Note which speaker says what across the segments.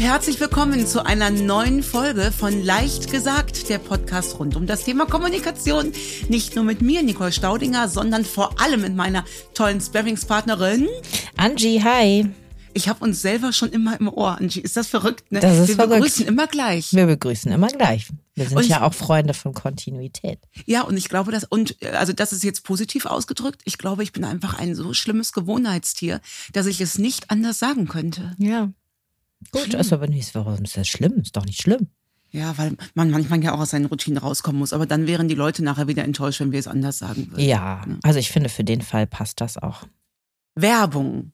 Speaker 1: und herzlich willkommen zu einer neuen Folge von Leicht gesagt, der Podcast rund um das Thema Kommunikation. Nicht nur mit mir, Nicole Staudinger, sondern vor allem mit meiner tollen Sparringspartnerin
Speaker 2: Angie, hi.
Speaker 1: Ich habe uns selber schon immer im Ohr, Angie. Ist das verrückt? Ne?
Speaker 2: Das ist
Speaker 1: Wir
Speaker 2: verrückt.
Speaker 1: begrüßen immer gleich.
Speaker 2: Wir begrüßen immer gleich. Wir sind
Speaker 1: ich-
Speaker 2: ja auch Freunde von Kontinuität.
Speaker 1: Ja, und ich glaube, dass, und also das ist jetzt positiv ausgedrückt. Ich glaube, ich bin einfach ein so schlimmes Gewohnheitstier, dass ich es nicht anders sagen könnte.
Speaker 2: Ja. Gut,
Speaker 1: Schlimm.
Speaker 2: ist aber nicht, warum ist das schlimm? Ist doch nicht schlimm.
Speaker 1: Ja, weil man manchmal ja auch aus seinen Routinen rauskommen muss. Aber dann wären die Leute nachher wieder enttäuscht, wenn wir es anders sagen würden.
Speaker 2: Ja, also ich finde, für den Fall passt das auch.
Speaker 1: Werbung.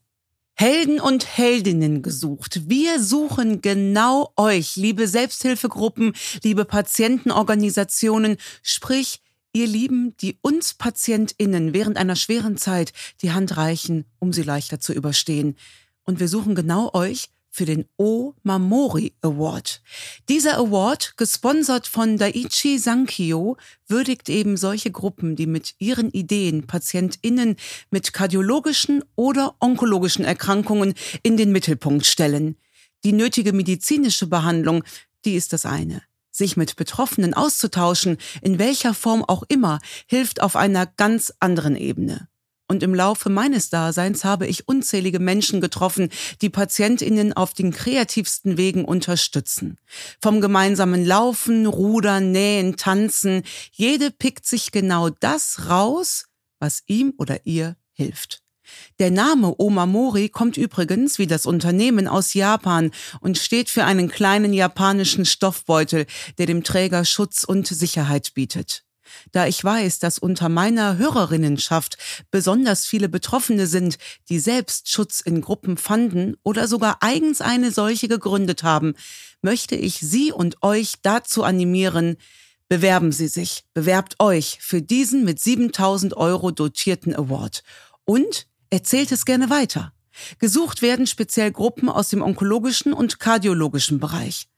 Speaker 1: Helden und Heldinnen gesucht. Wir suchen genau euch, liebe Selbsthilfegruppen, liebe Patientenorganisationen, sprich ihr Lieben, die uns PatientInnen während einer schweren Zeit die Hand reichen, um sie leichter zu überstehen. Und wir suchen genau euch für den O Mamori Award. Dieser Award, gesponsert von Daiichi Sankyo, würdigt eben solche Gruppen, die mit ihren Ideen PatientInnen mit kardiologischen oder onkologischen Erkrankungen in den Mittelpunkt stellen. Die nötige medizinische Behandlung, die ist das eine. Sich mit Betroffenen auszutauschen, in welcher Form auch immer, hilft auf einer ganz anderen Ebene. Und im Laufe meines Daseins habe ich unzählige Menschen getroffen, die PatientInnen auf den kreativsten Wegen unterstützen. Vom gemeinsamen Laufen, Rudern, Nähen, Tanzen. Jede pickt sich genau das raus, was ihm oder ihr hilft. Der Name Omamori kommt übrigens wie das Unternehmen aus Japan und steht für einen kleinen japanischen Stoffbeutel, der dem Träger Schutz und Sicherheit bietet. Da ich weiß, dass unter meiner Hörerinnenschaft besonders viele Betroffene sind, die selbst Schutz in Gruppen fanden oder sogar eigens eine solche gegründet haben, möchte ich Sie und euch dazu animieren, bewerben Sie sich, bewerbt euch für diesen mit 7000 Euro dotierten Award und erzählt es gerne weiter. Gesucht werden speziell Gruppen aus dem onkologischen und kardiologischen Bereich.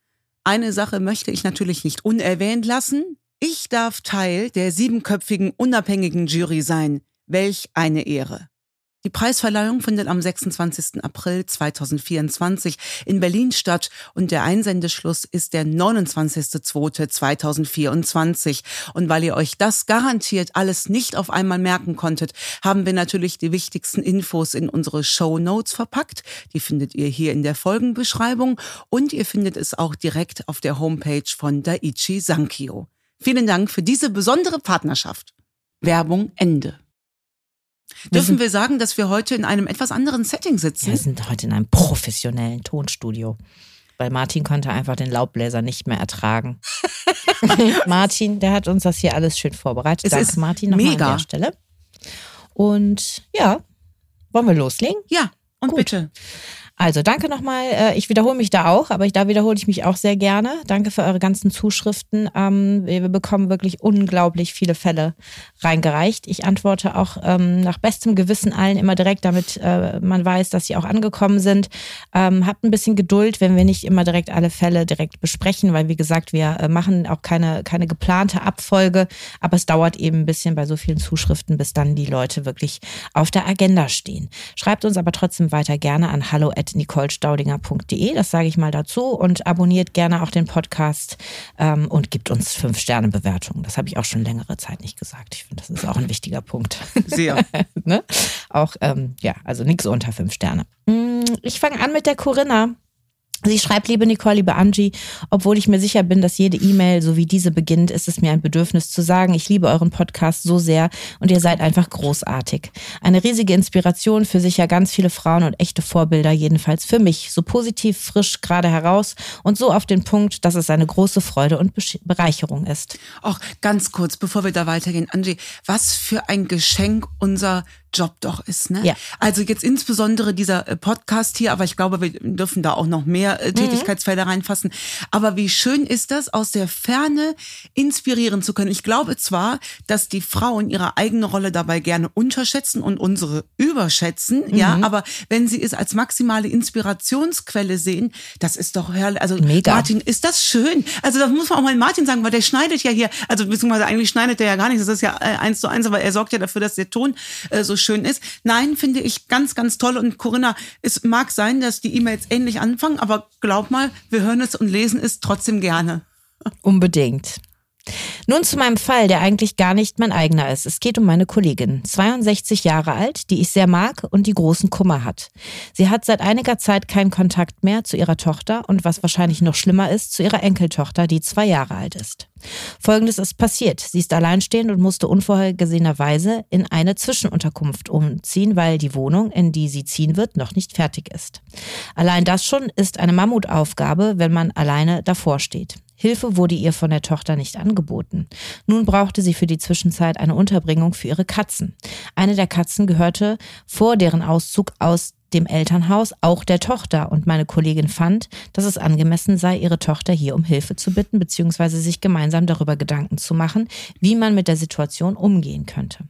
Speaker 1: Eine Sache möchte ich natürlich nicht unerwähnt lassen. Ich darf Teil der siebenköpfigen unabhängigen Jury sein. Welch eine Ehre. Die Preisverleihung findet am 26. April 2024 in Berlin statt und der Einsendeschluss ist der 29.02.2024. Und weil ihr euch das garantiert alles nicht auf einmal merken konntet, haben wir natürlich die wichtigsten Infos in unsere Show Notes verpackt. Die findet ihr hier in der Folgenbeschreibung und ihr findet es auch direkt auf der Homepage von Daiichi Sankyo. Vielen Dank für diese besondere Partnerschaft. Werbung Ende. Dürfen wir sagen, dass wir heute in einem etwas anderen Setting sitzen?
Speaker 2: Wir sind heute in einem professionellen Tonstudio. Weil Martin konnte einfach den Laubbläser nicht mehr ertragen. Martin, der hat uns das hier alles schön vorbereitet.
Speaker 1: Es
Speaker 2: Danke,
Speaker 1: ist
Speaker 2: Martin, nochmal an der Stelle. Und ja, wollen wir loslegen?
Speaker 1: Ja, und
Speaker 2: Gut.
Speaker 1: bitte.
Speaker 2: Also danke nochmal. Äh, Ich wiederhole mich da auch, aber ich, da wiederhole ich mich auch sehr gerne. Danke für eure ganzen Zuschriften. Ähm, Wir bekommen wirklich unglaublich viele Fälle reingereicht. Ich antworte auch ähm, nach bestem Gewissen allen immer direkt, damit äh, man weiß, dass sie auch angekommen sind. Ähm, Habt ein bisschen Geduld, wenn wir nicht immer direkt alle Fälle direkt besprechen, weil wie gesagt, wir äh, machen auch keine, keine geplante Abfolge, aber es dauert eben ein bisschen bei so vielen Zuschriften, bis dann die Leute wirklich auf der Agenda stehen. Schreibt uns aber trotzdem weiter gerne an hallo at nicolestaudinger.de, das sage ich mal dazu und abonniert gerne auch den Podcast ähm, und gibt uns fünf Sterne Bewertungen. Das habe ich auch schon längere Zeit nicht gesagt. Ich finde, das ist auch ein wichtiger Punkt.
Speaker 1: Sehr.
Speaker 2: ne? Auch, ähm, ja, also nichts unter fünf Sterne. Mm, Ich fange an mit der Corinna. Sie schreibt, liebe Nicole, liebe Angie, obwohl ich mir sicher bin, dass jede E-Mail, so wie diese beginnt, ist es mir ein Bedürfnis zu sagen, ich liebe euren Podcast so sehr und ihr seid einfach großartig. Eine riesige Inspiration für sicher ganz viele Frauen und echte Vorbilder, jedenfalls für mich. So positiv, frisch, gerade heraus und so auf den Punkt, dass es eine große Freude und Bereicherung ist.
Speaker 1: Auch ganz kurz, bevor wir da weitergehen, Angie, was für ein Geschenk unser Job doch ist, ne?
Speaker 2: Ja.
Speaker 1: Also jetzt insbesondere dieser äh, Podcast hier, aber ich glaube, wir dürfen da auch noch mehr äh, Tätigkeitsfelder reinfassen. Aber wie schön ist das, aus der Ferne inspirieren zu können. Ich glaube zwar, dass die Frauen ihre eigene Rolle dabei gerne unterschätzen und unsere überschätzen, ja, aber wenn sie es als maximale Inspirationsquelle sehen, das ist doch herrlich. Also
Speaker 2: Mega.
Speaker 1: Martin, ist das schön? Also das muss man auch mal Martin sagen, weil der schneidet ja hier, also beziehungsweise eigentlich schneidet der ja gar nichts, das ist ja äh, eins zu eins, aber er sorgt ja dafür, dass der Ton äh, so schön ist. Nein, finde ich ganz, ganz toll. Und Corinna, es mag sein, dass die E-Mails ähnlich anfangen, aber glaub mal, wir hören es und lesen es trotzdem gerne.
Speaker 2: Unbedingt. Nun zu meinem Fall, der eigentlich gar nicht mein eigener ist. Es geht um meine Kollegin, 62 Jahre alt, die ich sehr mag und die großen Kummer hat. Sie hat seit einiger Zeit keinen Kontakt mehr zu ihrer Tochter und was wahrscheinlich noch schlimmer ist, zu ihrer Enkeltochter, die zwei Jahre alt ist. Folgendes ist passiert. Sie ist alleinstehend und musste unvorhergesehenerweise in eine Zwischenunterkunft umziehen, weil die Wohnung, in die sie ziehen wird, noch nicht fertig ist. Allein das schon ist eine Mammutaufgabe, wenn man alleine davor steht. Hilfe wurde ihr von der Tochter nicht angeboten. Nun brauchte sie für die Zwischenzeit eine Unterbringung für ihre Katzen. Eine der Katzen gehörte vor deren Auszug aus dem Elternhaus auch der Tochter und meine Kollegin fand, dass es angemessen sei, ihre Tochter hier um Hilfe zu bitten bzw. sich gemeinsam darüber Gedanken zu machen, wie man mit der Situation umgehen könnte.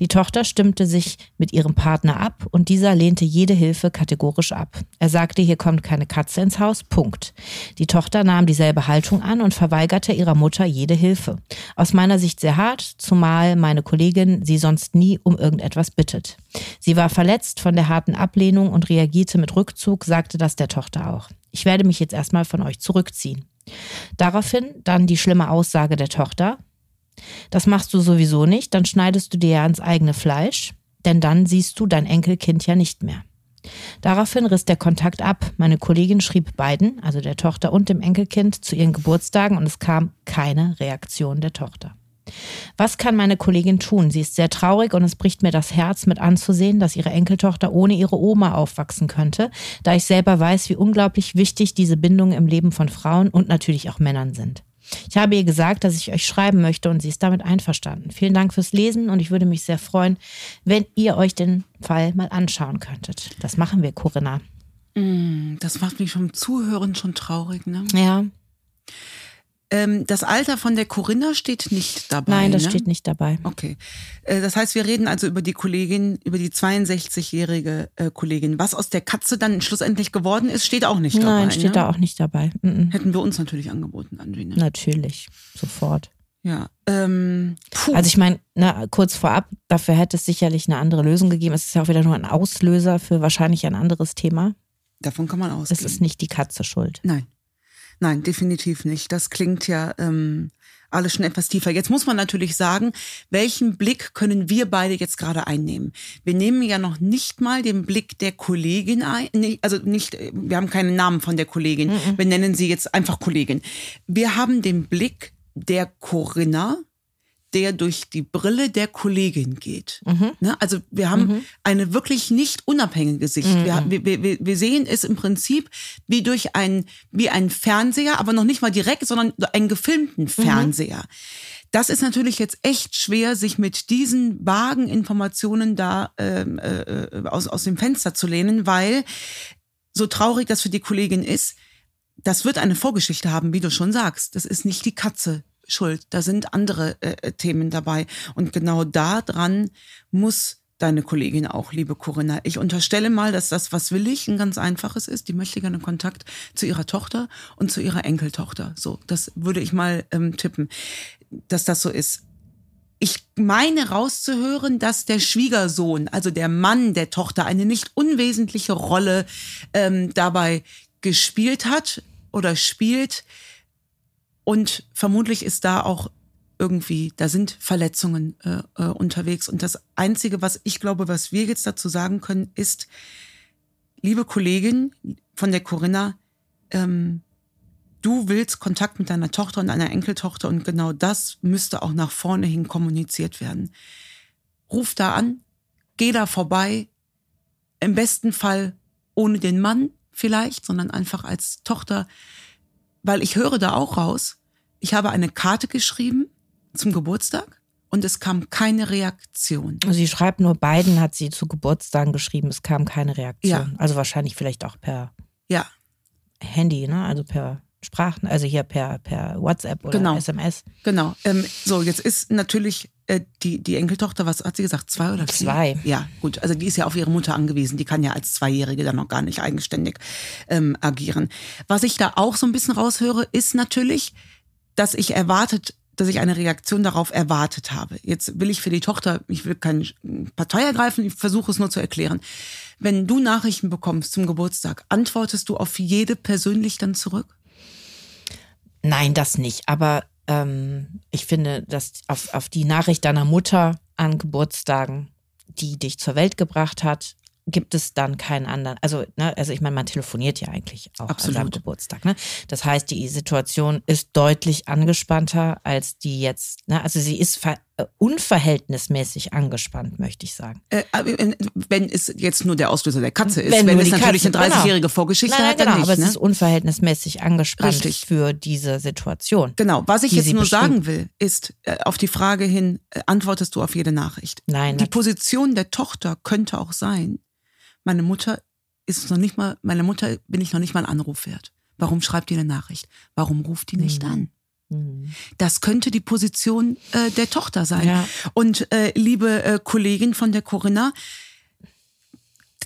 Speaker 2: Die Tochter stimmte sich mit ihrem Partner ab und dieser lehnte jede Hilfe kategorisch ab. Er sagte, hier kommt keine Katze ins Haus, Punkt. Die Tochter nahm dieselbe Haltung an und verweigerte ihrer Mutter jede Hilfe. Aus meiner Sicht sehr hart, zumal meine Kollegin sie sonst nie um irgendetwas bittet. Sie war verletzt von der harten Ablehnung und reagierte mit Rückzug, sagte das der Tochter auch. Ich werde mich jetzt erstmal von euch zurückziehen. Daraufhin dann die schlimme Aussage der Tochter, das machst du sowieso nicht, dann schneidest du dir ja ans eigene Fleisch, denn dann siehst du dein Enkelkind ja nicht mehr. Daraufhin riss der Kontakt ab. Meine Kollegin schrieb beiden, also der Tochter und dem Enkelkind, zu ihren Geburtstagen und es kam keine Reaktion der Tochter. Was kann meine Kollegin tun? Sie ist sehr traurig und es bricht mir das Herz mit anzusehen, dass ihre Enkeltochter ohne ihre Oma aufwachsen könnte, da ich selber weiß, wie unglaublich wichtig diese Bindungen im Leben von Frauen und natürlich auch Männern sind. Ich habe ihr gesagt, dass ich euch schreiben möchte und sie ist damit einverstanden. Vielen Dank fürs Lesen und ich würde mich sehr freuen, wenn ihr euch den Fall mal anschauen könntet. Das machen wir, Corinna.
Speaker 1: Mm, das macht mich vom Zuhören schon traurig, ne?
Speaker 2: Ja.
Speaker 1: Ähm, das Alter von der Corinna steht nicht dabei.
Speaker 2: Nein, das
Speaker 1: ne?
Speaker 2: steht nicht dabei.
Speaker 1: Okay. Äh, das heißt, wir reden also über die Kollegin, über die 62-jährige äh, Kollegin. Was aus der Katze dann schlussendlich geworden ist, steht auch nicht dabei.
Speaker 2: Nein, steht
Speaker 1: ne?
Speaker 2: da auch nicht dabei. Mhm.
Speaker 1: Hätten wir uns natürlich angeboten, Andrina.
Speaker 2: Natürlich, sofort.
Speaker 1: Ja. Ähm.
Speaker 2: Also ich meine, ne, kurz vorab, dafür hätte es sicherlich eine andere Lösung gegeben. Es ist ja auch wieder nur ein Auslöser für wahrscheinlich ein anderes Thema.
Speaker 1: Davon kann man ausgehen.
Speaker 2: Es ist nicht die Katze schuld.
Speaker 1: Nein. Nein, definitiv nicht. Das klingt ja ähm, alles schon etwas tiefer. Jetzt muss man natürlich sagen, welchen Blick können wir beide jetzt gerade einnehmen? Wir nehmen ja noch nicht mal den Blick der Kollegin ein, also nicht, wir haben keinen Namen von der Kollegin. Wir nennen sie jetzt einfach Kollegin. Wir haben den Blick der Corinna, der durch die Brille der Kollegin geht. Ne? Also wir haben eine wirklich nicht unabhängige Sicht. Wir, wir, wir, wir sehen es im Prinzip wie durch ein, wie ein Fernseher, aber noch nicht mal direkt, sondern einen gefilmten Fernseher. Das ist natürlich jetzt echt schwer, sich mit diesen vagen Informationen da ähm, äh, aus, aus dem Fenster zu lehnen, weil so traurig das für die Kollegin ist, das wird eine Vorgeschichte haben, wie du schon sagst. Das ist nicht die Katze schuld. Da sind andere äh, Themen dabei. Und genau da dran muss deine Kollegin auch, liebe Corinna. Ich unterstelle mal, dass das, was will ich, ein ganz einfaches ist. Die möchte gerne Kontakt zu ihrer Tochter und zu ihrer Enkeltochter. So, das würde ich mal ähm, tippen, dass das so ist. Ich meine rauszuhören, dass der Schwiegersohn, also der Mann der Tochter, eine nicht unwesentliche Rolle ähm, dabei gespielt hat oder spielt. Und vermutlich ist da auch irgendwie, da sind Verletzungen äh, äh, unterwegs. Und das Einzige, was ich glaube, was wir jetzt dazu sagen können, ist, liebe Kollegin von der Corinna, ähm, du willst Kontakt mit deiner Tochter und deiner Enkeltochter und genau das müsste auch nach vorne hin kommuniziert werden. Ruf da an, geh da vorbei, im besten Fall ohne den Mann vielleicht, sondern einfach als Tochter, weil ich höre da auch raus, ich habe eine Karte geschrieben zum Geburtstag und es kam keine Reaktion.
Speaker 2: Sie schreibt nur, beiden hat sie zu Geburtstagen geschrieben, es kam keine Reaktion.
Speaker 1: Ja.
Speaker 2: Also wahrscheinlich vielleicht auch per
Speaker 1: Ja,
Speaker 2: Handy, ne? Also per Sprachen, also hier per, per WhatsApp oder
Speaker 1: Genau.
Speaker 2: SMS.
Speaker 1: genau. Ähm, so, jetzt ist natürlich äh, die, die Enkeltochter, was hat sie gesagt, zwei oder vier?
Speaker 2: Zwei.
Speaker 1: Ja, gut. Also die ist ja auf ihre Mutter angewiesen. Die kann ja als Zweijährige dann noch gar nicht eigenständig ähm, agieren. Was ich da auch so ein bisschen raushöre, ist natürlich, dass ich erwartet dass ich eine Reaktion darauf erwartet habe. Jetzt will ich für die Tochter, ich will keine Partei ergreifen, ich versuche es nur zu erklären. Wenn du Nachrichten bekommst zum Geburtstag, antwortest du auf jede persönlich dann zurück?
Speaker 2: Nein, das nicht. Aber ähm, ich finde, dass auf, auf die Nachricht deiner Mutter an Geburtstagen, die dich zur Welt gebracht hat, gibt es dann keinen anderen. Also, ne, also ich meine, man telefoniert ja eigentlich auch
Speaker 1: Absolut.
Speaker 2: an seinem Geburtstag. Ne? Das heißt, die Situation ist deutlich angespannter als die jetzt. Ne? Also sie ist äh, unverhältnismäßig angespannt, möchte ich sagen.
Speaker 1: Äh, wenn es jetzt nur der Auslöser der Katze ist,
Speaker 2: Wenn
Speaker 1: wenn, es natürlich
Speaker 2: Katze,
Speaker 1: eine
Speaker 2: genau.
Speaker 1: 30-jährige Vorgeschichte
Speaker 2: Nein, nein,
Speaker 1: hat, dann
Speaker 2: genau,
Speaker 1: nicht.
Speaker 2: aber es
Speaker 1: ne?
Speaker 2: ist unverhältnismäßig angespannt
Speaker 1: Richtig.
Speaker 2: für diese Situation.
Speaker 1: Genau, was ich jetzt nur
Speaker 2: bestimmt.
Speaker 1: sagen will, ist äh, auf die Frage hin, äh, antwortest du auf jede Nachricht?
Speaker 2: Nein,
Speaker 1: Die Position der Tochter könnte auch sein, meine Mutter ist noch nicht mal, meine Mutter bin ich noch nicht mal einen Anruf wert. Warum schreibt die eine Nachricht? Warum ruft die nicht
Speaker 2: Mhm.
Speaker 1: an?
Speaker 2: Mhm.
Speaker 1: Das könnte die Position äh, der Tochter sein.
Speaker 2: Ja.
Speaker 1: Und äh, liebe äh, Kollegin von der Corinna,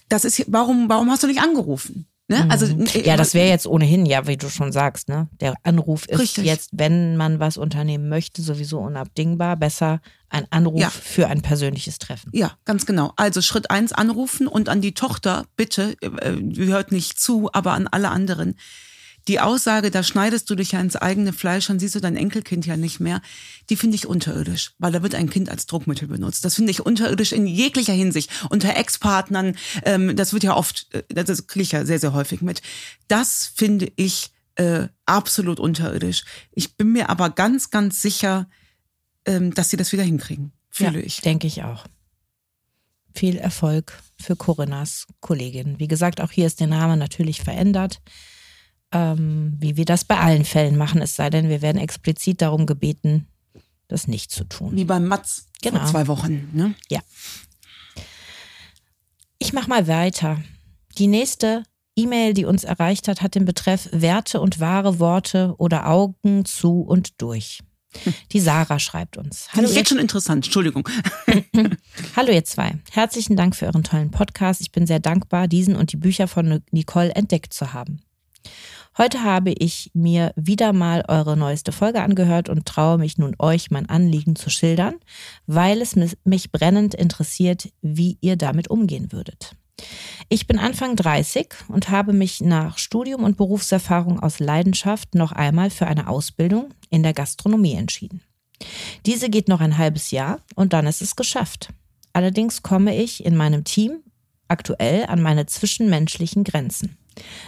Speaker 1: das ist warum warum hast du nicht angerufen? Ne? Also äh,
Speaker 2: Mhm. ja, das wäre jetzt ohnehin, ja, wie du schon sagst, ne? Der Anruf ist
Speaker 1: Richtig.
Speaker 2: jetzt, wenn man was unternehmen möchte, sowieso unabdingbar. Besser ein Anruf
Speaker 1: Ja.
Speaker 2: für ein persönliches Treffen.
Speaker 1: Ja, ganz genau. Also Schritt eins anrufen und an die Tochter, bitte, äh, hört nicht zu, aber an alle anderen. Die Aussage, da schneidest du dich ja ins eigene Fleisch, dann siehst du dein Enkelkind ja nicht mehr, die finde ich unterirdisch, weil da wird ein Kind als Druckmittel benutzt. Das finde ich unterirdisch in jeglicher Hinsicht. Unter Ex-Partnern, ähm, das wird ja oft, äh, das kriege ich ja sehr, sehr häufig mit. Das finde ich äh, absolut unterirdisch. Ich bin mir aber ganz, ganz sicher, ähm, dass sie das wieder hinkriegen. Fühle
Speaker 2: ja,
Speaker 1: ich.
Speaker 2: Denke ich auch. Viel Erfolg für Corinnas Kollegin. Wie gesagt, auch hier ist der Name natürlich verändert. Ähm, wie wir das bei allen Fällen machen, es sei denn, wir werden explizit darum gebeten, das nicht zu tun.
Speaker 1: Wie beim Matz
Speaker 2: Genau.
Speaker 1: vor zwei Wochen. Ne?
Speaker 2: Ja. Ich mach mal weiter. Die nächste E-Mail, die uns erreicht hat, hat den Betreff Werte und wahre Worte oder Augen zu und durch. Die Sarah schreibt uns.
Speaker 1: Finde ich
Speaker 2: ihr-
Speaker 1: jetzt schon interessant. Entschuldigung.
Speaker 2: Hallo ihr zwei. Herzlichen Dank für euren tollen Podcast. Ich bin sehr dankbar, diesen und die Bücher von Nicole entdeckt zu haben. Heute habe ich mir wieder mal eure neueste Folge angehört und traue mich nun euch mein Anliegen zu schildern, weil es mich brennend interessiert, wie ihr damit umgehen würdet. Ich bin Anfang 30 und habe mich nach Studium und Berufserfahrung aus Leidenschaft noch einmal für eine Ausbildung in der Gastronomie entschieden. Diese geht noch ein halbes Jahr und dann ist es geschafft. Allerdings komme ich in meinem Team aktuell an meine zwischenmenschlichen Grenzen.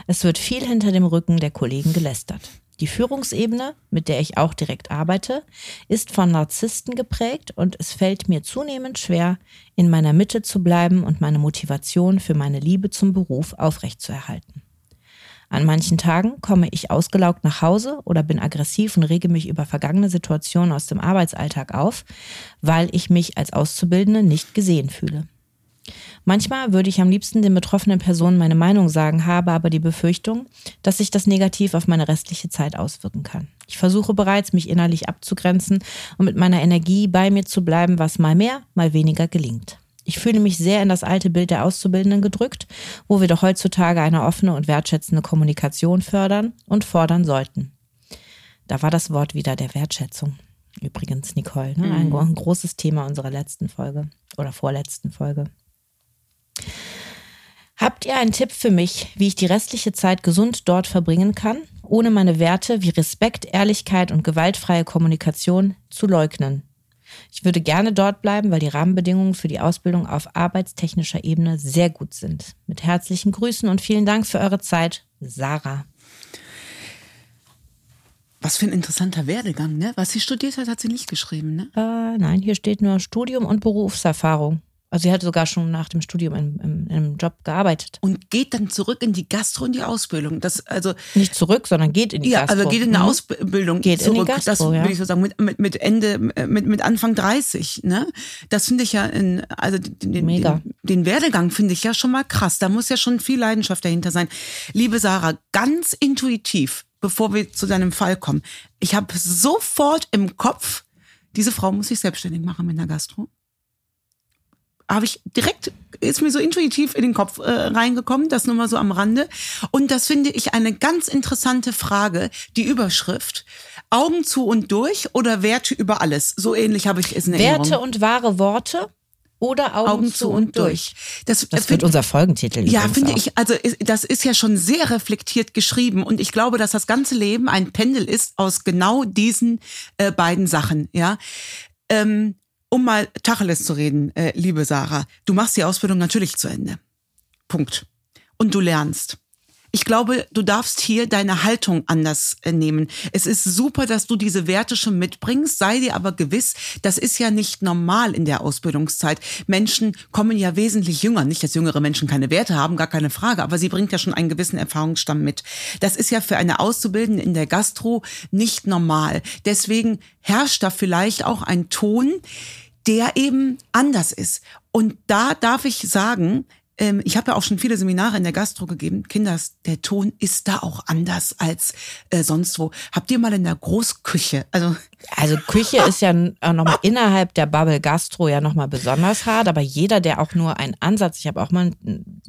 Speaker 2: Es wird viel hinter dem Rücken der Kollegen gelästert. Die Führungsebene, mit der ich auch direkt arbeite, ist von Narzissten geprägt und es fällt mir zunehmend schwer, in meiner Mitte zu bleiben und meine Motivation für meine Liebe zum Beruf aufrechtzuerhalten. An manchen Tagen komme ich ausgelaugt nach Hause oder bin aggressiv und rege mich über vergangene Situationen aus dem Arbeitsalltag auf, weil ich mich als Auszubildende nicht gesehen fühle. Manchmal würde ich am liebsten den betroffenen Personen meine Meinung sagen, habe aber die Befürchtung, dass sich das negativ auf meine restliche Zeit auswirken kann. Ich versuche bereits, mich innerlich abzugrenzen und mit meiner Energie bei mir zu bleiben, was mal mehr, mal weniger gelingt. Ich fühle mich sehr in das alte Bild der Auszubildenden gedrückt, wo wir doch heutzutage eine offene und wertschätzende Kommunikation fördern und fordern sollten. Da war das Wort wieder der Wertschätzung. Übrigens, Nicole, ne? ein, ein großes Thema unserer letzten Folge oder vorletzten Folge. Habt ihr einen Tipp für mich, wie ich die restliche Zeit gesund dort verbringen kann, ohne meine Werte wie Respekt, Ehrlichkeit und gewaltfreie Kommunikation zu leugnen? Ich würde gerne dort bleiben, weil die Rahmenbedingungen für die Ausbildung auf arbeitstechnischer Ebene sehr gut sind. Mit herzlichen Grüßen und vielen Dank für eure Zeit, Sarah.
Speaker 1: Was für ein interessanter Werdegang, ne? Was sie studiert hat, hat sie nicht geschrieben, ne?
Speaker 2: Äh, nein, hier steht nur Studium und Berufserfahrung. Also sie hat sogar schon nach dem Studium in, in, in einem Job gearbeitet.
Speaker 1: Und geht dann zurück in die Gastro und die Ausbildung. Das, also,
Speaker 2: Nicht zurück, sondern geht in die
Speaker 1: ja,
Speaker 2: Gastro.
Speaker 1: also geht in eine
Speaker 2: Mhm.
Speaker 1: Ausbildung
Speaker 2: Geht in die
Speaker 1: zurück.
Speaker 2: Gastro,
Speaker 1: das
Speaker 2: ja.
Speaker 1: würde ich so sagen, mit, mit, mit Ende, mit, mit Anfang 30, ne? Das finde ich ja in, also den, den,
Speaker 2: Mega.
Speaker 1: den, den Werdegang finde ich ja schon mal krass. Da muss ja schon viel Leidenschaft dahinter sein. Liebe Sarah, ganz intuitiv, bevor wir zu deinem Fall kommen. Ich habe sofort im Kopf, diese Frau muss sich selbstständig machen mit einer Gastro. Habe ich direkt ist mir so intuitiv in den Kopf äh, reingekommen, das nur mal so am Rande. Und das finde ich eine ganz interessante Frage, die Überschrift. Augen zu und durch oder Werte über alles? So ähnlich habe ich es in Erinnerung.
Speaker 2: Werte und wahre Worte oder Augen,
Speaker 1: Augen
Speaker 2: zu und durch.
Speaker 1: Das,
Speaker 2: Das wird unser Folgentitel.
Speaker 1: ja, finde
Speaker 2: auch.
Speaker 1: ich, also das ist ja schon sehr reflektiert geschrieben und ich glaube, dass das ganze Leben ein Pendel ist aus genau diesen äh, beiden Sachen, ja. Ähm, um mal Tacheles zu reden, äh, liebe Sarah, du machst die Ausbildung natürlich zu Ende. Punkt. Und du lernst. Ich glaube, du darfst hier deine Haltung anders äh, nehmen. Es ist super, dass du diese Werte schon mitbringst, sei dir aber gewiss, das ist ja nicht normal in der Ausbildungszeit. Menschen kommen ja wesentlich jünger. Nicht, dass jüngere Menschen keine Werte haben, gar keine Frage, aber sie bringt ja schon einen gewissen Erfahrungsstamm mit. Das ist ja für eine Auszubildende in der Gastro nicht normal. Deswegen herrscht da vielleicht auch ein Ton, der eben anders ist. Und da darf ich sagen, ähm, ich habe ja auch schon viele Seminare in der Gastro gegeben. Kinders, der Ton ist da auch anders als äh, sonst wo. Habt ihr mal in der Großküche, also
Speaker 2: Also Küche ist ja nochmal innerhalb der Bubble Gastro ja nochmal besonders hart, aber jeder, der auch nur einen Ansatz, ich habe auch mal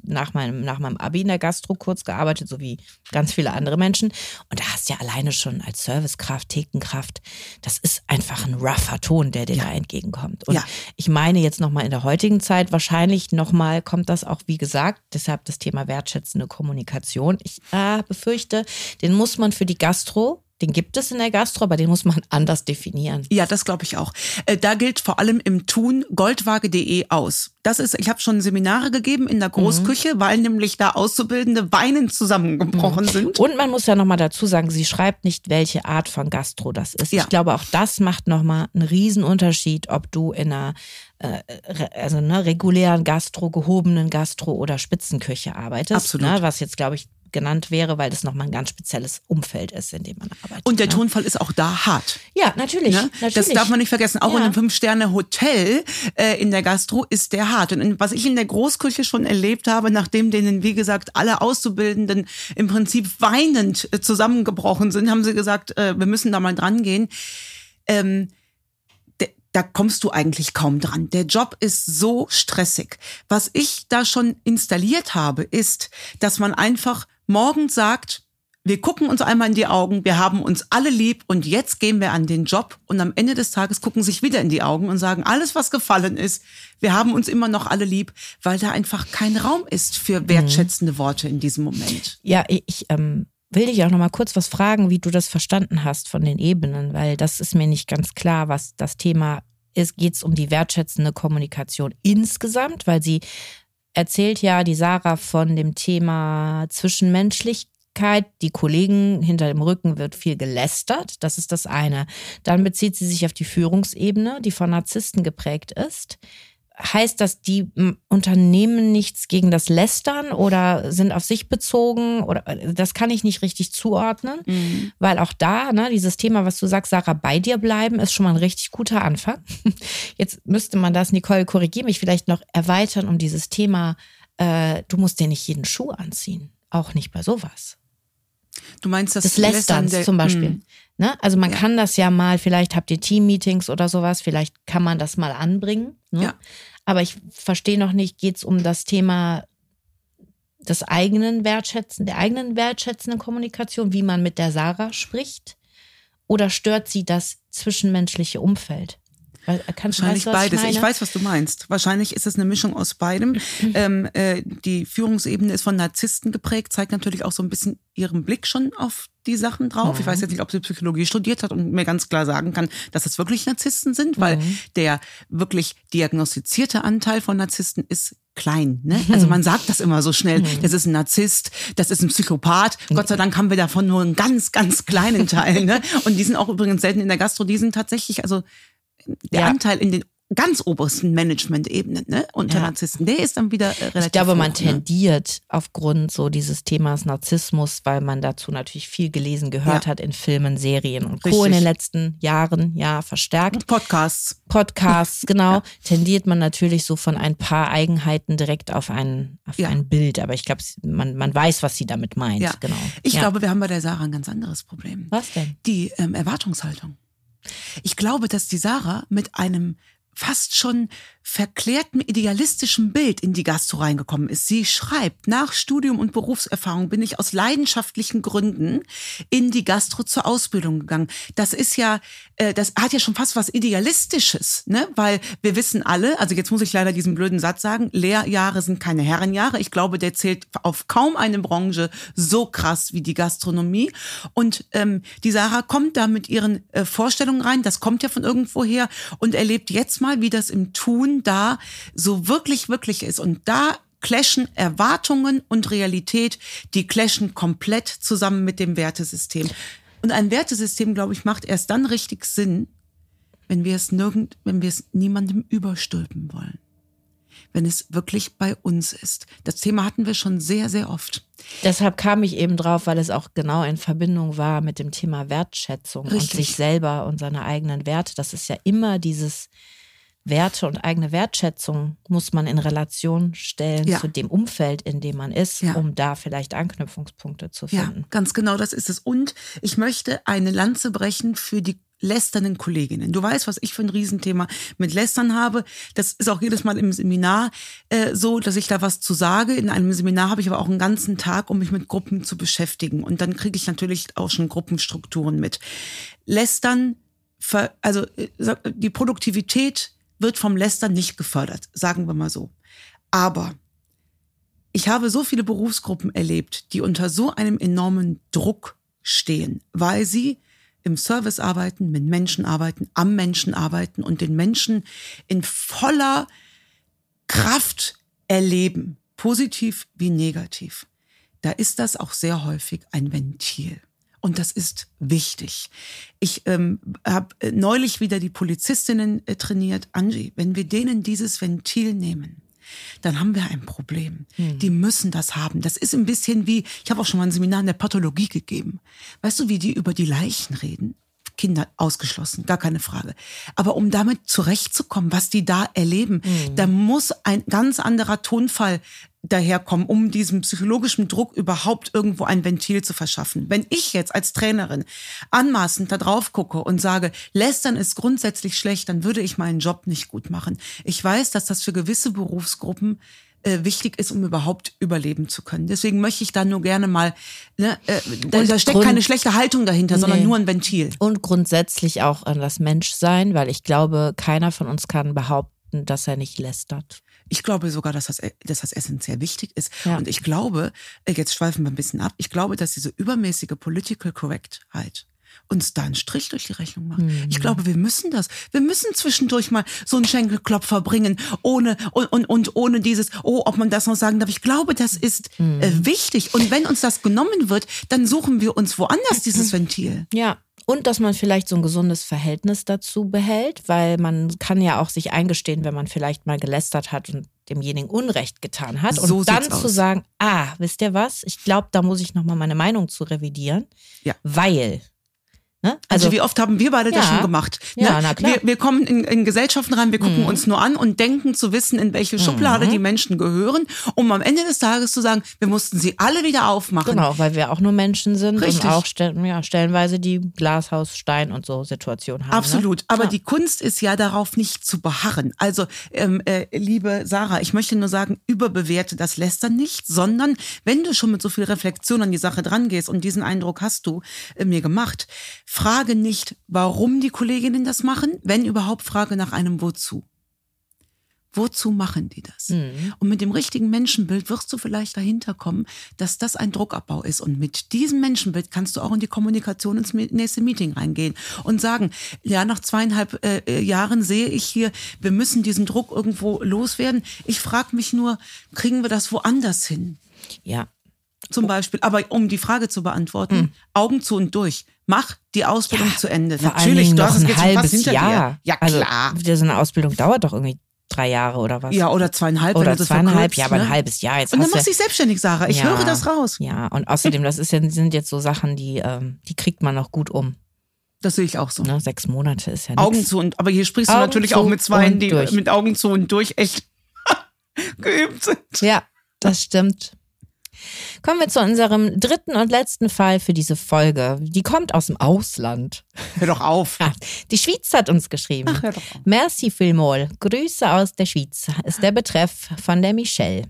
Speaker 2: nach meinem, nach meinem Abi in der Gastro kurz gearbeitet, so wie ganz viele andere Menschen. Und da hast du ja alleine schon als Servicekraft, Thekenkraft, das ist einfach ein rougher Ton, der dir da entgegenkommt. Und
Speaker 1: Ja.
Speaker 2: ich meine jetzt nochmal in der heutigen Zeit, wahrscheinlich nochmal kommt das auch, wie gesagt, deshalb das Thema wertschätzende Kommunikation. Ich äh, befürchte, den muss man für die Gastro, den gibt es in der Gastro, aber den muss man anders definieren.
Speaker 1: Ja, das glaube ich auch. Äh, da gilt vor allem im Tun goldwaage.de aus. Das ist, ich habe schon Seminare gegeben in der Großküche, weil nämlich da Auszubildende weinend zusammengebrochen sind.
Speaker 2: Und man muss ja nochmal dazu sagen, sie schreibt nicht, welche Art von Gastro das ist.
Speaker 1: Ja.
Speaker 2: Ich glaube, auch das macht nochmal einen Riesenunterschied, ob du in einer äh, also ne, regulären Gastro, gehobenen Gastro oder Spitzenküche arbeitest.
Speaker 1: Absolut.
Speaker 2: Ne, was jetzt, glaube ich, genannt wäre, weil das nochmal ein ganz spezielles Umfeld ist, in dem man arbeitet.
Speaker 1: Und der
Speaker 2: ne?
Speaker 1: Tonfall ist auch da hart.
Speaker 2: Ja, natürlich.
Speaker 1: Ne?
Speaker 2: natürlich.
Speaker 1: Das darf man nicht vergessen. Auch in
Speaker 2: Ja.
Speaker 1: einem Fünf-Sterne-Hotel äh, in der Gastro ist der hart. Und in- was ich in der Großküche schon erlebt habe, nachdem denen, wie gesagt, alle Auszubildenden im Prinzip weinend äh, zusammengebrochen sind, haben sie gesagt, äh, wir müssen da mal dran gehen. Ähm, da kommst du eigentlich kaum dran. Der Job ist so stressig. Was ich da schon installiert habe, ist, dass man einfach morgens sagt, wir gucken uns einmal in die Augen, wir haben uns alle lieb und jetzt gehen wir an den Job und am Ende des Tages gucken sich wieder in die Augen und sagen, alles was gefallen ist, wir haben uns immer noch alle lieb, weil da einfach kein Raum ist für wertschätzende Worte in diesem Moment.
Speaker 2: Ja, ich ich, ähm, will dich auch noch mal kurz was fragen, wie du das verstanden hast von den Ebenen, weil das ist mir nicht ganz klar, was das Thema ist. Geht es um die wertschätzende Kommunikation insgesamt, weil sie erzählt ja die Sarah von dem Thema Zwischenmenschlichkeit. Die Kollegen hinter dem Rücken wird viel gelästert. Das ist das eine. Dann bezieht sie sich auf die Führungsebene, die von Narzissten geprägt ist. Heißt das, die Unternehmen nichts gegen das Lästern oder sind auf sich bezogen? Oder das kann ich nicht richtig zuordnen, weil auch da, ne, dieses Thema, was du sagst, Sarah, bei dir bleiben, ist schon mal ein richtig guter Anfang. Jetzt müsste man das, Nicole, korrigiere mich vielleicht noch erweitern um dieses Thema, äh, du musst dir nicht jeden Schuh anziehen. Auch nicht bei sowas.
Speaker 1: Du meinst das
Speaker 2: Des Lästerns
Speaker 1: der-
Speaker 2: zum Beispiel.
Speaker 1: Mm.
Speaker 2: Ne? Also man
Speaker 1: Ja.
Speaker 2: kann das ja mal, vielleicht habt ihr Team-Meetings oder sowas, vielleicht kann man das mal anbringen. Ne?
Speaker 1: Ja.
Speaker 2: Aber ich verstehe noch nicht, geht es um das Thema des eigenen Wertschätzen, der eigenen wertschätzenden Kommunikation, wie man mit der Sarah spricht? Oder stört sie das zwischenmenschliche Umfeld? Kannst,
Speaker 1: Wahrscheinlich
Speaker 2: du,
Speaker 1: beides. Ich,
Speaker 2: meine?
Speaker 1: weiß, was du meinst. Wahrscheinlich ist es eine Mischung aus beidem. ähm, äh, die Führungsebene ist von Narzissten geprägt, zeigt natürlich auch so ein bisschen ihren Blick schon auf die Sachen drauf. Ich weiß jetzt nicht, ob sie Psychologie studiert hat und mir ganz klar sagen kann, dass es wirklich Narzissten sind, weil der wirklich diagnostizierte Anteil von Narzissten ist klein. Ne? Also man sagt das immer so schnell, das ist ein Narzisst, das ist ein Psychopath. Gott sei Dank haben wir davon nur einen ganz, ganz kleinen Teil. Ne? Und die sind auch übrigens selten in der Gastro, die sind tatsächlich, also der
Speaker 2: Ja.
Speaker 1: Anteil in den ganz obersten Management-Ebenen ne, unter
Speaker 2: Ja.
Speaker 1: Narzissten, der ist dann wieder äh, relativ
Speaker 2: Ich glaube, man
Speaker 1: hoch, ne?
Speaker 2: tendiert aufgrund so dieses Themas Narzissmus, weil man dazu natürlich viel gelesen, gehört
Speaker 1: Ja.
Speaker 2: hat in Filmen, Serien und Co.
Speaker 1: Richtig.
Speaker 2: in den letzten Jahren, ja, verstärkt.
Speaker 1: Podcasts.
Speaker 2: Podcasts, genau, tendiert man natürlich so von ein paar Eigenheiten direkt auf ein, auf
Speaker 1: Ja.
Speaker 2: ein Bild. Aber ich glaube, man, man weiß, was sie damit meint.
Speaker 1: Ja.
Speaker 2: Genau.
Speaker 1: Ich
Speaker 2: ja.
Speaker 1: glaube, wir haben bei der Sarah ein ganz anderes Problem.
Speaker 2: Was denn?
Speaker 1: Die ähm, Erwartungshaltung. Ich glaube, dass die Sarah mit einem fast schon verklärten idealistischen Bild in die Gastro reingekommen ist. Sie schreibt, nach Studium und Berufserfahrung bin ich aus leidenschaftlichen Gründen in die Gastro zur Ausbildung gegangen. Das ist ja, äh, das hat ja schon fast was Idealistisches, ne? Weil wir wissen alle, also jetzt muss ich leider diesen blöden Satz sagen, Lehrjahre sind keine Herrenjahre. Ich glaube, der zählt auf kaum eine Branche so krass wie die Gastronomie. Und ähm, die Sarah kommt da mit ihren äh, Vorstellungen rein, das kommt ja von irgendwoher und erlebt jetzt mal, wie das im Tun da so wirklich, wirklich ist. Und da clashen Erwartungen und Realität, die clashen komplett zusammen mit dem Wertesystem. Und ein Wertesystem, glaube ich, macht erst dann richtig Sinn, wenn wir es nirgend, wenn wir es niemandem überstülpen wollen. Wenn es wirklich bei uns ist. Das Thema hatten wir schon sehr, sehr oft.
Speaker 2: Deshalb kam ich eben drauf, weil es auch genau in Verbindung war mit dem Thema Wertschätzung
Speaker 1: Richtig.
Speaker 2: und sich selber und seine eigenen Werte. Das ist ja immer dieses, Werte und eigene Wertschätzung muss man in Relation stellen
Speaker 1: Ja.
Speaker 2: zu dem Umfeld, in dem man ist,
Speaker 1: Ja.
Speaker 2: um da vielleicht Anknüpfungspunkte zu
Speaker 1: Ja,
Speaker 2: finden.
Speaker 1: ganz genau, das ist es. Und ich möchte eine Lanze brechen für die lästernden Kolleginnen. Du weißt, was ich für ein Riesenthema mit Lästern habe. Das ist auch jedes Mal im Seminar äh, so, dass ich da was zu sage. In einem Seminar habe ich aber auch einen ganzen Tag, um mich mit Gruppen zu beschäftigen. Und dann kriege ich natürlich auch schon Gruppenstrukturen mit. Lästern, also äh, die Produktivität wird vom Lästern nicht gefördert, sagen wir mal so. Aber ich habe so viele Berufsgruppen erlebt, die unter so einem enormen Druck stehen, weil sie im Service arbeiten, mit Menschen arbeiten, am Menschen arbeiten und den Menschen in voller Kraft erleben, positiv wie negativ. Da ist das auch sehr häufig ein Ventil. Und das ist wichtig. Ich ähm, habe neulich wieder die Polizistinnen äh, trainiert. Angie, wenn wir denen dieses Ventil nehmen, dann haben wir ein Problem. Die müssen das haben. Das ist ein bisschen wie, ich habe auch schon mal ein Seminar in der Pathologie gegeben. Weißt du, wie die über die Leichen reden? Kinder ausgeschlossen, gar keine Frage. Aber um damit zurechtzukommen, was die da erleben, da muss ein ganz anderer Tonfall daherkommen, um diesem psychologischen Druck überhaupt irgendwo ein Ventil zu verschaffen. Wenn ich jetzt als Trainerin anmaßend da drauf gucke und sage, Lästern ist grundsätzlich schlecht, dann würde ich meinen Job nicht gut machen. Ich weiß, dass das für gewisse Berufsgruppen äh, wichtig ist, um überhaupt überleben zu können. Deswegen möchte ich da nur gerne mal, ne, äh, da, da steckt
Speaker 2: Grund-
Speaker 1: keine schlechte Haltung dahinter, sondern
Speaker 2: Nee.
Speaker 1: nur ein Ventil.
Speaker 2: Und grundsätzlich auch an das Menschsein, weil ich glaube, keiner von uns kann behaupten, dass er nicht lästert.
Speaker 1: Ich glaube sogar, dass das, dass das essentiell wichtig ist.
Speaker 2: Ja.
Speaker 1: Und ich glaube, äh, jetzt schweifen wir ein bisschen ab, ich glaube, dass diese übermäßige Political Correctheit uns da einen Strich durch die Rechnung macht.
Speaker 2: Mhm.
Speaker 1: Ich glaube, wir müssen das. Wir müssen zwischendurch mal so einen Schenkelklopfer bringen, ohne und, und, und ohne dieses, oh, ob man das noch sagen darf. Ich glaube, das ist
Speaker 2: Mhm.
Speaker 1: äh, wichtig. Und wenn uns das genommen wird, dann suchen wir uns woanders dieses Ventil.
Speaker 2: Ja. Und dass man vielleicht so ein gesundes Verhältnis dazu behält, weil man kann ja auch sich eingestehen, wenn man vielleicht mal gelästert hat und demjenigen Unrecht getan hat.
Speaker 1: So
Speaker 2: und dann zu
Speaker 1: aus.
Speaker 2: sagen, ah, wisst ihr was? Ich glaube, da muss ich nochmal meine Meinung zu revidieren.
Speaker 1: Ja.
Speaker 2: Weil. Ne?
Speaker 1: Also, wie oft haben wir beide das
Speaker 2: Ja.
Speaker 1: schon gemacht?
Speaker 2: Ja,
Speaker 1: ne?
Speaker 2: na klar.
Speaker 1: Wir, wir kommen in, in Gesellschaften rein, wir gucken
Speaker 2: Mhm.
Speaker 1: uns nur an und denken zu wissen, in welche Schublade die Menschen gehören, um am Ende des Tages zu sagen, wir mussten sie alle wieder aufmachen.
Speaker 2: Genau, weil wir auch nur Menschen sind
Speaker 1: Richtig.
Speaker 2: und auch stell, ja, stellenweise die Glashaus, Stein und so Situation haben.
Speaker 1: Absolut.
Speaker 2: Ne?
Speaker 1: Aber
Speaker 2: Ja.
Speaker 1: die Kunst ist ja darauf nicht zu beharren. Also, ähm, äh, liebe Sarah, ich möchte nur sagen, überbewerte das Lästern nicht, sondern wenn du schon mit so viel Reflexion an die Sache dran gehst und diesen Eindruck hast du äh, mir gemacht, frage nicht, warum die Kolleginnen das machen, wenn überhaupt frage nach einem Wozu. Wozu machen die das?
Speaker 2: Mhm.
Speaker 1: Und mit dem richtigen Menschenbild wirst du vielleicht dahinter kommen, dass das ein Druckabbau ist. Und mit diesem Menschenbild kannst du auch in die Kommunikation ins nächste Meeting reingehen und sagen, ja, nach zweieinhalb äh, äh, Jahren sehe ich hier, wir müssen diesen Druck irgendwo loswerden. Ich frage mich nur, kriegen wir das woanders hin?
Speaker 2: ja.
Speaker 1: Zum Beispiel, aber um die Frage zu beantworten, Augen zu und durch. Mach die Ausbildung zu Ende.
Speaker 2: Dingen
Speaker 1: du hast
Speaker 2: ein halbes Jahr.
Speaker 1: dir. Ja,
Speaker 2: also,
Speaker 1: klar.
Speaker 2: So eine Ausbildung dauert doch irgendwie drei Jahre oder was?
Speaker 1: ja, oder zweieinhalb.
Speaker 2: oder
Speaker 1: du
Speaker 2: zweieinhalb,
Speaker 1: verkürzt,
Speaker 2: ja, aber
Speaker 1: ne?
Speaker 2: ein halbes Jahr. Jetzt
Speaker 1: Und dann machst
Speaker 2: du
Speaker 1: du dich selbstständig, Sarah. Ich
Speaker 2: Ja.
Speaker 1: höre das raus.
Speaker 2: ja, und außerdem, das ist ja, sind jetzt so Sachen, die, ähm, die kriegt man noch gut um.
Speaker 1: Das sehe ich auch so.
Speaker 2: Ne? Sechs Monate ist ja
Speaker 1: Augen
Speaker 2: nichts.
Speaker 1: zu und, aber hier sprichst du
Speaker 2: Augen
Speaker 1: natürlich
Speaker 2: zu
Speaker 1: auch mit
Speaker 2: und
Speaker 1: die
Speaker 2: durch.
Speaker 1: mit Augen zu und durch echt geübt sind.
Speaker 2: Ja, das stimmt. Kommen wir zu unserem dritten und letzten Fall für diese Folge. Die kommt aus dem Ausland.
Speaker 1: Hör doch auf.
Speaker 2: Ja, die Schweiz hat uns geschrieben.
Speaker 1: Ach, hör doch auf.
Speaker 2: Merci vielmals. Grüße aus der Schweiz ist der Betreff von der Michelle.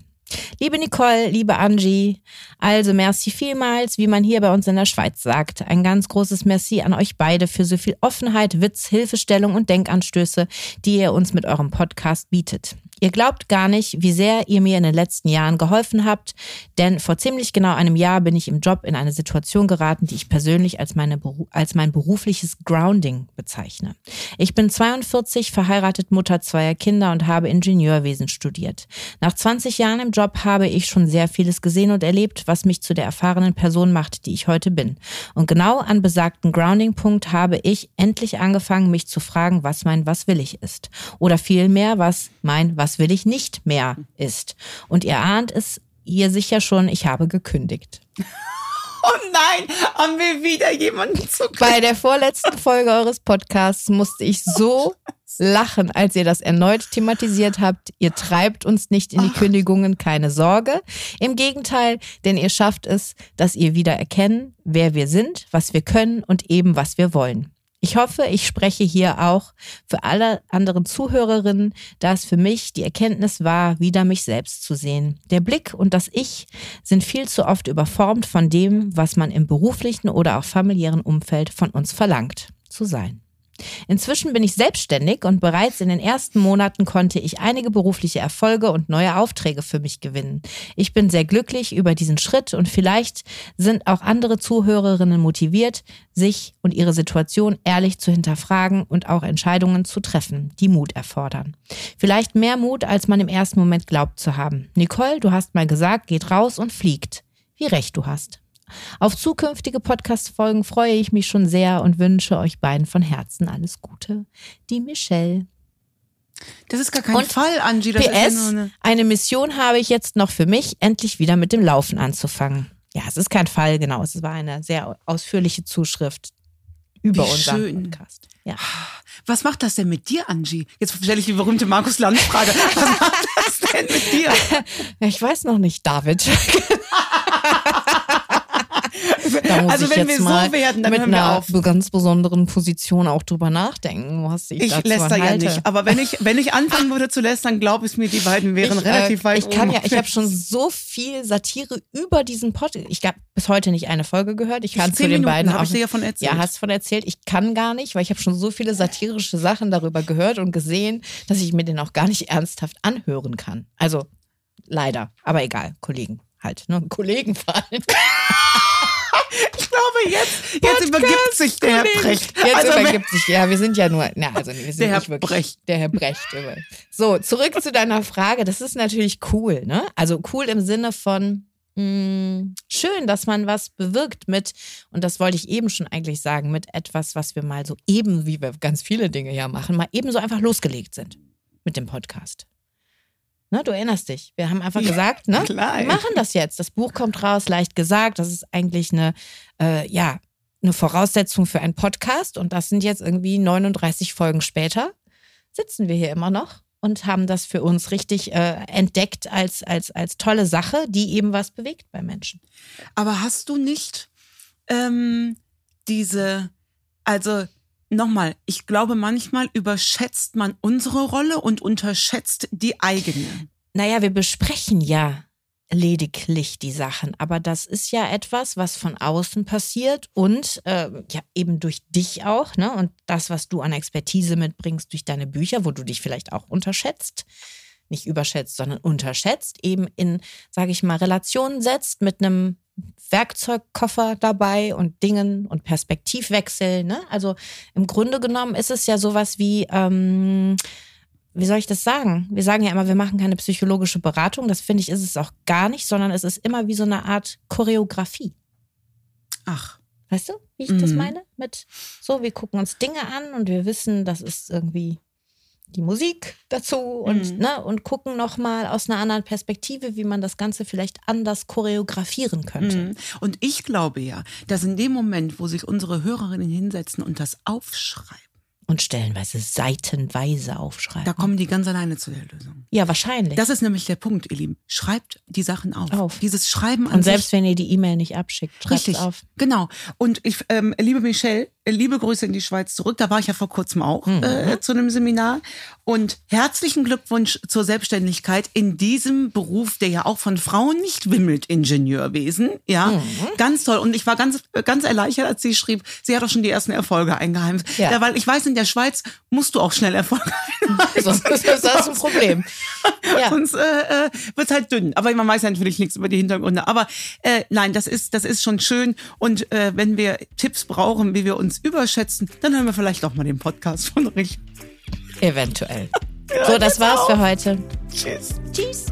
Speaker 2: Liebe Nicole, liebe Angie, also merci vielmals, wie man hier bei uns in der Schweiz sagt. Ein ganz großes Merci an euch beide für so viel Offenheit, Witz, Hilfestellung und Denkanstöße, die ihr uns mit eurem Podcast bietet. Ihr glaubt gar nicht, wie sehr ihr mir in den letzten Jahren geholfen habt, denn vor ziemlich genau einem Jahr bin ich im Job in eine Situation geraten, die ich persönlich als, meine, als mein berufliches Grounding bezeichne. Ich bin 42, verheiratet, Mutter zweier Kinder und habe Ingenieurwesen studiert. Nach 20 Jahren im Job habe ich schon sehr vieles gesehen und erlebt, was mich zu der erfahrenen Person macht, die ich heute bin. Und genau an besagten Grounding-Punkt habe ich endlich angefangen, mich zu fragen, was mein Was will ich ist. Oder vielmehr, was mein Was will ich nicht mehr ist. Und ihr ahnt es hier sicher schon, ich habe gekündigt.
Speaker 1: Oh nein, haben wir wieder jemanden zu
Speaker 2: Bei der vorletzten Folge eures Podcasts musste ich so lachen, als ihr das erneut thematisiert habt. Ihr treibt uns nicht in die Kündigungen, keine Sorge. Im Gegenteil, denn ihr schafft es, dass ihr wieder erkennen, wer wir sind, was wir können und eben was wir wollen. Ich hoffe, ich spreche hier auch für alle anderen Zuhörerinnen, da es für mich die Erkenntnis war, wieder mich selbst zu sehen. Der Blick und das Ich sind viel zu oft überformt von dem, was man im beruflichen oder auch familiären Umfeld von uns verlangt, zu sein. Inzwischen bin ich selbstständig und bereits in den ersten Monaten konnte ich einige berufliche Erfolge und neue Aufträge für mich gewinnen. Ich bin sehr glücklich über diesen Schritt und vielleicht sind auch andere Zuhörerinnen motiviert, sich und ihre Situation ehrlich zu hinterfragen und auch Entscheidungen zu treffen, die Mut erfordern. Vielleicht mehr Mut, als man im ersten Moment glaubt zu haben. Nicole, du hast mal gesagt, geht raus und fliegt. Wie recht du hast. Auf zukünftige Podcast-Folgen freue ich mich schon sehr und wünsche euch beiden von Herzen alles Gute. Die Michelle.
Speaker 1: Das ist gar kein
Speaker 2: Und
Speaker 1: Fall, Angie. Das ist ja
Speaker 2: PS,
Speaker 1: eine
Speaker 2: eine Mission habe ich jetzt noch für mich, endlich wieder mit dem Laufen anzufangen. Ja, es ist kein Fall, genau. Es war eine sehr ausführliche Zuschrift über
Speaker 1: Wie
Speaker 2: unseren
Speaker 1: schön.
Speaker 2: Podcast. Ja.
Speaker 1: Was macht das denn mit dir, Angie? Jetzt stelle ich die berühmte Markus Land-Frage. Was macht das denn mit dir?
Speaker 2: Ich weiß noch nicht, David.
Speaker 1: Also
Speaker 2: ich
Speaker 1: wenn wir so werden, dann
Speaker 2: mit
Speaker 1: hören wir
Speaker 2: einer
Speaker 1: auf.
Speaker 2: ganz besonderen Position auch drüber nachdenken, was ich,
Speaker 1: Ich
Speaker 2: dazu
Speaker 1: läster ja nicht. Aber wenn ich, wenn ich anfangen würde zu lästern, glaub es mir, die beiden wären
Speaker 2: ich,
Speaker 1: relativ
Speaker 2: äh,
Speaker 1: weit
Speaker 2: Ich kann
Speaker 1: oben.
Speaker 2: ja, ich habe schon so viel Satire über diesen Podcast. Ich habe bis heute nicht eine Folge gehört. Ich kann zu
Speaker 1: Zehn
Speaker 2: den
Speaker 1: Minuten
Speaker 2: beiden
Speaker 1: habe
Speaker 2: auch
Speaker 1: ich dir ja von erzählt.
Speaker 2: Ja, hast von erzählt. Ich kann gar nicht, weil ich habe schon so viele satirische Sachen darüber gehört und gesehen, dass ich mir den auch gar nicht ernsthaft anhören kann. Also leider, aber egal, Kollegen halt, ne? Kollegen fallen.
Speaker 1: ich glaube, jetzt, jetzt übergibt sich der Herr Brecht.
Speaker 2: Jetzt
Speaker 1: Also,
Speaker 2: übergibt sich, ja, wir sind ja nur, na, also wir sind
Speaker 1: Der Herr
Speaker 2: nicht wirklich,
Speaker 1: Brecht.
Speaker 2: der Herr Brecht. So, zurück zu deiner Frage. Das ist natürlich cool, ne? Also cool im Sinne von mh, schön, dass man was bewirkt mit, und das wollte ich eben schon eigentlich sagen, mit etwas, was wir mal so eben, wie wir ganz viele Dinge ja machen, mal eben so einfach losgelegt sind mit dem Podcast. Ne, du erinnerst dich. Wir haben einfach gesagt, ne?
Speaker 1: klar,
Speaker 2: wir machen das jetzt. Das Buch kommt raus, leicht gesagt. Das ist eigentlich eine, äh, ja, eine Voraussetzung für einen Podcast. Und das sind jetzt irgendwie 39 Folgen später. Sitzen wir hier immer noch und haben das für uns richtig äh, entdeckt als, als, als tolle Sache, die eben was bewegt bei Menschen.
Speaker 1: Aber hast du nicht ähm, diese, also nochmal, ich glaube, manchmal überschätzt man unsere Rolle und unterschätzt die eigene.
Speaker 2: Naja, wir besprechen ja lediglich die Sachen, aber das ist ja etwas, was von außen passiert und äh, ja eben durch dich auch, ne? Und das, was du an Expertise mitbringst durch deine Bücher, wo du dich vielleicht auch unterschätzt, nicht überschätzt, sondern unterschätzt, eben in, sage ich mal, Relationen setzt mit einem Werkzeugkoffer dabei und Dingen und Perspektivwechsel. Ne? Also im Grunde genommen ist es ja sowas wie, ähm, wie soll ich das sagen? Wir sagen ja immer, wir machen keine psychologische Beratung. Das finde ich, ist es auch gar nicht, sondern es ist immer wie so eine Art Choreografie.
Speaker 1: Ach,
Speaker 2: Weißt du, wie ich das
Speaker 1: Mhm.
Speaker 2: meine? Mit so, wir gucken uns Dinge an und wir wissen, das ist irgendwie die Musik dazu und,
Speaker 1: Mhm.
Speaker 2: ne, und gucken nochmal aus einer anderen Perspektive, wie man das Ganze vielleicht anders choreografieren könnte.
Speaker 1: Mhm. Und ich glaube ja, dass in dem Moment, wo sich unsere Hörerinnen hinsetzen und das aufschreiben,
Speaker 2: Und stellenweise seitenweise aufschreiben.
Speaker 1: Da kommen die ganz alleine zu der Lösung.
Speaker 2: ja, wahrscheinlich.
Speaker 1: Das ist nämlich der Punkt, ihr Lieben. Schreibt die Sachen auf.
Speaker 2: Auf.
Speaker 1: Dieses Schreiben an
Speaker 2: Und selbst wenn ihr die E-Mail nicht abschickt, schreibt
Speaker 1: Richtig,
Speaker 2: auf.
Speaker 1: genau. Und ich, ähm, liebe Michelle, liebe Grüße in die Schweiz zurück. Da war ich ja vor kurzem auch
Speaker 2: Mhm.
Speaker 1: äh, zu einem Seminar. Und herzlichen Glückwunsch zur Selbstständigkeit in diesem Beruf, der ja auch von Frauen nicht wimmelt, Ingenieurwesen. Ja,
Speaker 2: Mhm.
Speaker 1: ganz toll. Und ich war ganz, ganz erleichtert, als sie schrieb, sie hat auch schon die ersten Erfolge eingeheimst.
Speaker 2: Ja.
Speaker 1: Ja. weil ich weiß, in der Schweiz musst du auch schnell Erfolge einheimsen.
Speaker 2: Sonst ist das ein Problem. Ja.
Speaker 1: Sonst äh, äh, wird halt dünn. Aber man weiß ja natürlich nichts über die Hintergründe. Aber äh, nein, das ist, das ist schon schön. Und äh, wenn wir Tipps brauchen, wie wir uns überschätzen, dann hören wir vielleicht auch mal den Podcast von Rich.
Speaker 2: Eventuell. So, das war's für heute.
Speaker 1: Tschüss.
Speaker 2: Tschüss.